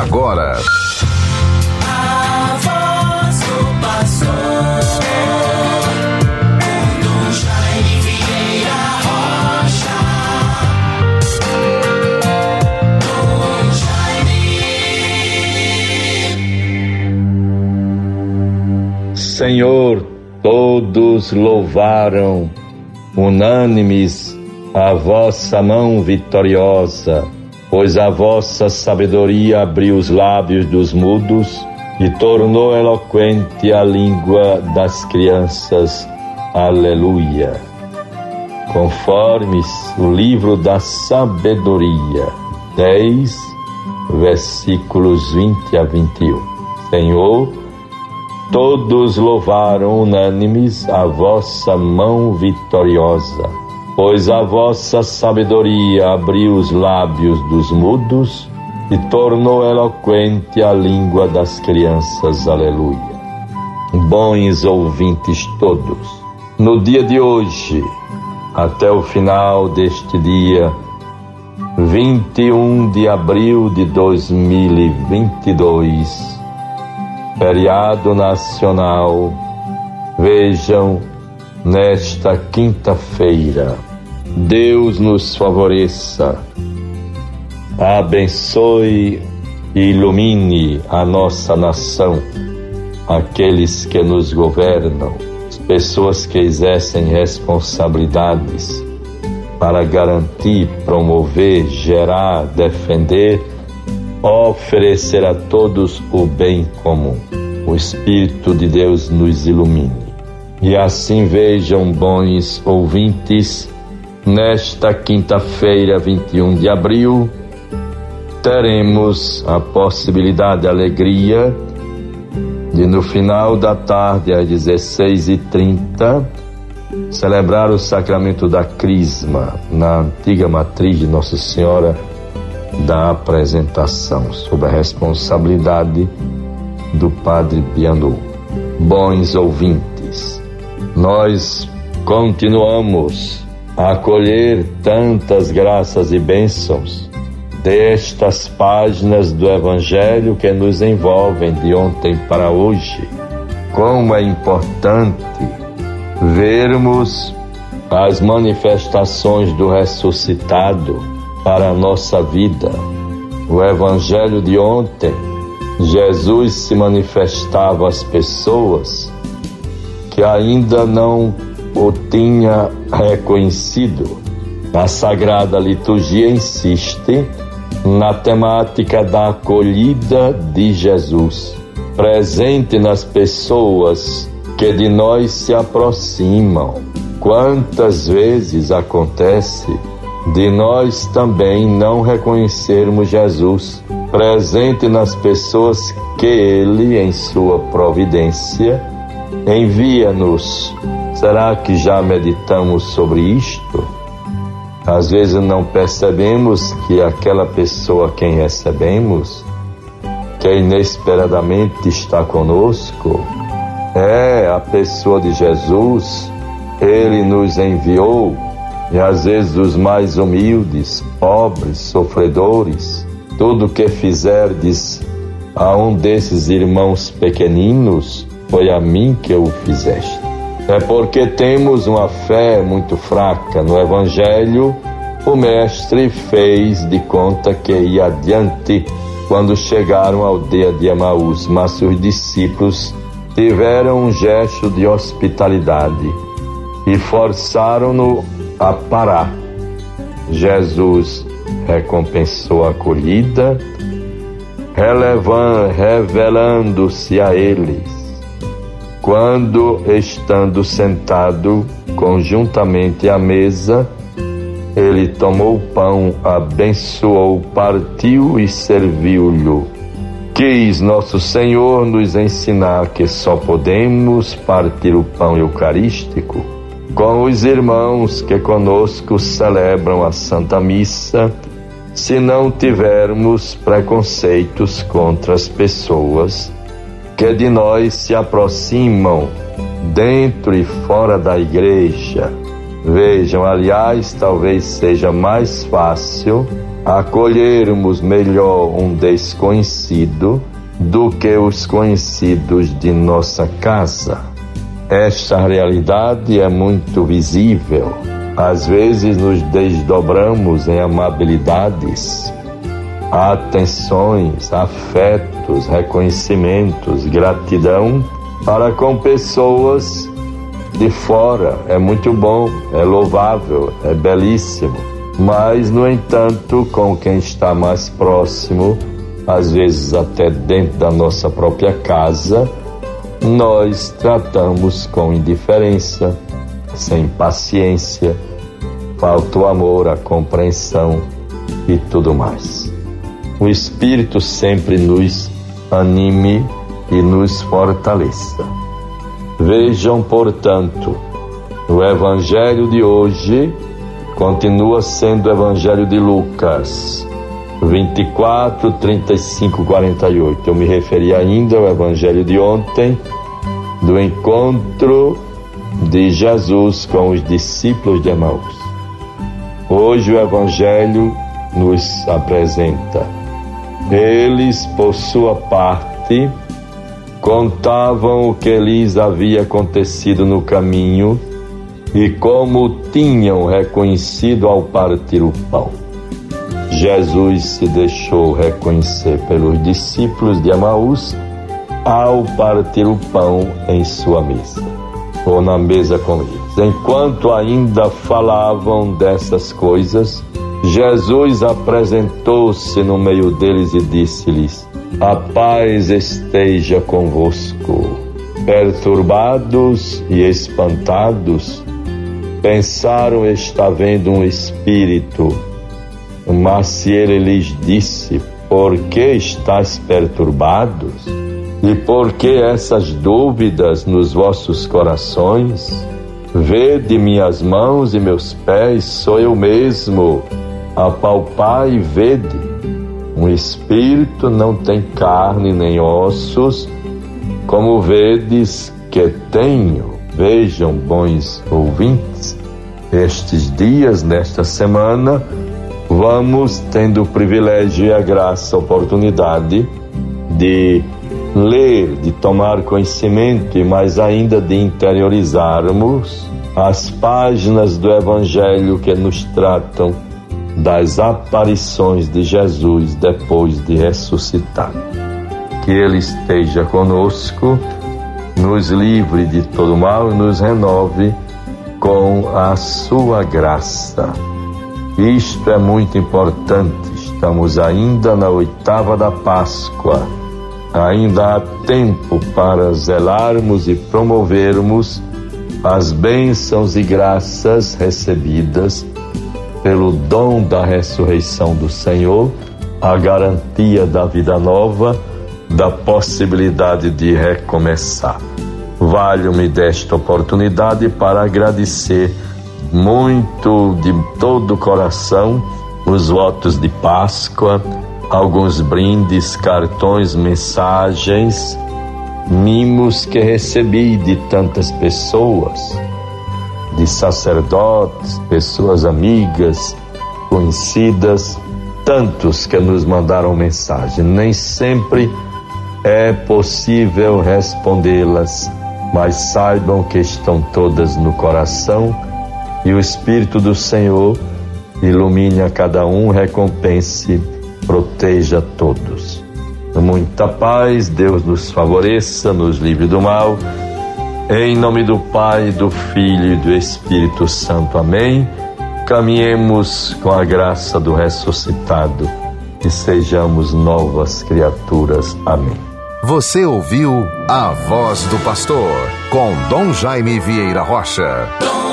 agora. Senhor, todos louvaram, unânimes, a vossa mão vitoriosa pois a vossa sabedoria abriu os lábios dos mudos e tornou eloquente a língua das crianças. Aleluia. Conforme o livro da sabedoria, 10, versículos 20 a 21. Senhor, todos louvaram unânimes a vossa mão vitoriosa pois a vossa sabedoria abriu os lábios dos mudos e tornou eloquente a língua das crianças. Aleluia. Bons ouvintes todos, no dia de hoje, até o final deste dia, 21 de abril de 2022, feriado nacional, vejam nesta quinta-feira. Deus nos favoreça, abençoe e ilumine a nossa nação, aqueles que nos governam, as pessoas que exercem responsabilidades para garantir, promover, gerar, defender, oferecer a todos o bem comum. O Espírito de Deus nos ilumine. E assim vejam, bons ouvintes, nesta quinta-feira, 21 de abril, teremos a possibilidade, a alegria de no final da tarde, às 16h30, celebrar o sacramento da Crisma na antiga matriz de Nossa Senhora da Apresentação, sob a responsabilidade do Padre Bianu. Bons ouvintes, nós continuamos a acolher tantas graças e bênçãos destas páginas do Evangelho que nos envolvem de ontem para hoje. Como é importante vermos as manifestações do ressuscitado para a nossa vida. O Evangelho de ontem, Jesus se manifestava às pessoas ainda não o tinha reconhecido. A Sagrada Liturgia insiste na temática da acolhida de Jesus, presente nas pessoas que de nós se aproximam. Quantas vezes acontece de nós também não reconhecermos Jesus, presente nas pessoas que Ele, em sua providência, envia-nos. Será que já meditamos sobre isto? Às vezes não percebemos que aquela pessoa quem recebemos, que inesperadamente está conosco, é a pessoa de Jesus. Ele nos enviou e às vezes os mais humildes, pobres, sofredores, tudo que fizerdes a um desses irmãos pequeninos, foi a mim que o fizeste. É porque temos uma fé muito fraca no Evangelho, o Mestre fez de conta que ia adiante quando chegaram à aldeia de Emaús, mas os discípulos tiveram um gesto de hospitalidade e forçaram-no a parar. Jesus recompensou a acolhida, revelando-se a eles quando, estando sentado conjuntamente à mesa, ele tomou o pão, abençoou, partiu e serviu-lhe. Quis nosso Senhor nos ensinar que só podemos partir o pão eucarístico com os irmãos que conosco celebram a Santa Missa, se não tivermos preconceitos contra as pessoas que de nós se aproximam dentro e fora da igreja. Vejam, aliás, talvez seja mais fácil acolhermos melhor um desconhecido do que os conhecidos de nossa casa. Esta realidade é muito visível. Às vezes nos desdobramos em amabilidades, atenções, afetos, reconhecimentos, gratidão para com pessoas de fora. É muito bom, é louvável, é belíssimo. Mas, no entanto, com quem está mais próximo, às vezes até dentro da nossa própria casa, nós tratamos com indiferença, sem paciência, falta o amor, a compreensão e tudo mais. O Espírito sempre nos anime e nos fortaleça. Vejam, portanto, o Evangelho de hoje continua sendo o Evangelho de Lucas 24, 35, 48. Eu me referi ainda ao Evangelho de ontem, do encontro de Jesus com os discípulos de Emaús. Hoje o Evangelho nos apresenta. Eles, por sua parte, contavam o que lhes havia acontecido no caminho e como tinham reconhecido ao partir o pão. Jesus se deixou reconhecer pelos discípulos de Amaús ao partir o pão em sua mesa, ou na mesa com eles. Enquanto ainda falavam dessas coisas, Jesus apresentou-se no meio deles e disse-lhes: a paz esteja convosco. Perturbados e espantados, pensaram estar vendo um espírito. Mas se ele lhes disse: Por que estáis perturbados? E por que essas dúvidas nos vossos corações? Vede minhas mãos e meus pés, sou eu mesmo. Apalpai e vede um espírito não tem carne nem ossos, como vedes que tenho. Vejam, bons ouvintes, estes dias, nesta semana, vamos tendo o privilégio e a graça, a oportunidade de ler, de tomar conhecimento e mais ainda de interiorizarmos as páginas do Evangelho que nos tratam das aparições de Jesus depois de ressuscitado. Que Ele esteja conosco, nos livre de todo mal e nos renove com a sua graça. Isto é muito importante. Estamos ainda na oitava da Páscoa. Ainda há tempo para zelarmos e promovermos as bênçãos e graças recebidas pelo dom da ressurreição do Senhor, a garantia da vida nova, da possibilidade de recomeçar. Valho-me desta oportunidade para agradecer muito de todo o coração os votos de Páscoa, alguns brindes, cartões, mensagens, mimos que recebi de tantas pessoas de sacerdotes, pessoas amigas, conhecidas, tantos que nos mandaram mensagem. Nem sempre é possível respondê-las, mas saibam que estão todas no coração e o Espírito do Senhor ilumine a cada um, recompense, proteja todos. Muita paz, Deus nos favoreça, nos livre do mal em nome do Pai, do Filho e do Espírito Santo. Amém. Caminhemos com a graça do ressuscitado e sejamos novas criaturas. Amém. Você ouviu a voz do pastor com Dom Jaime Vieira Rocha.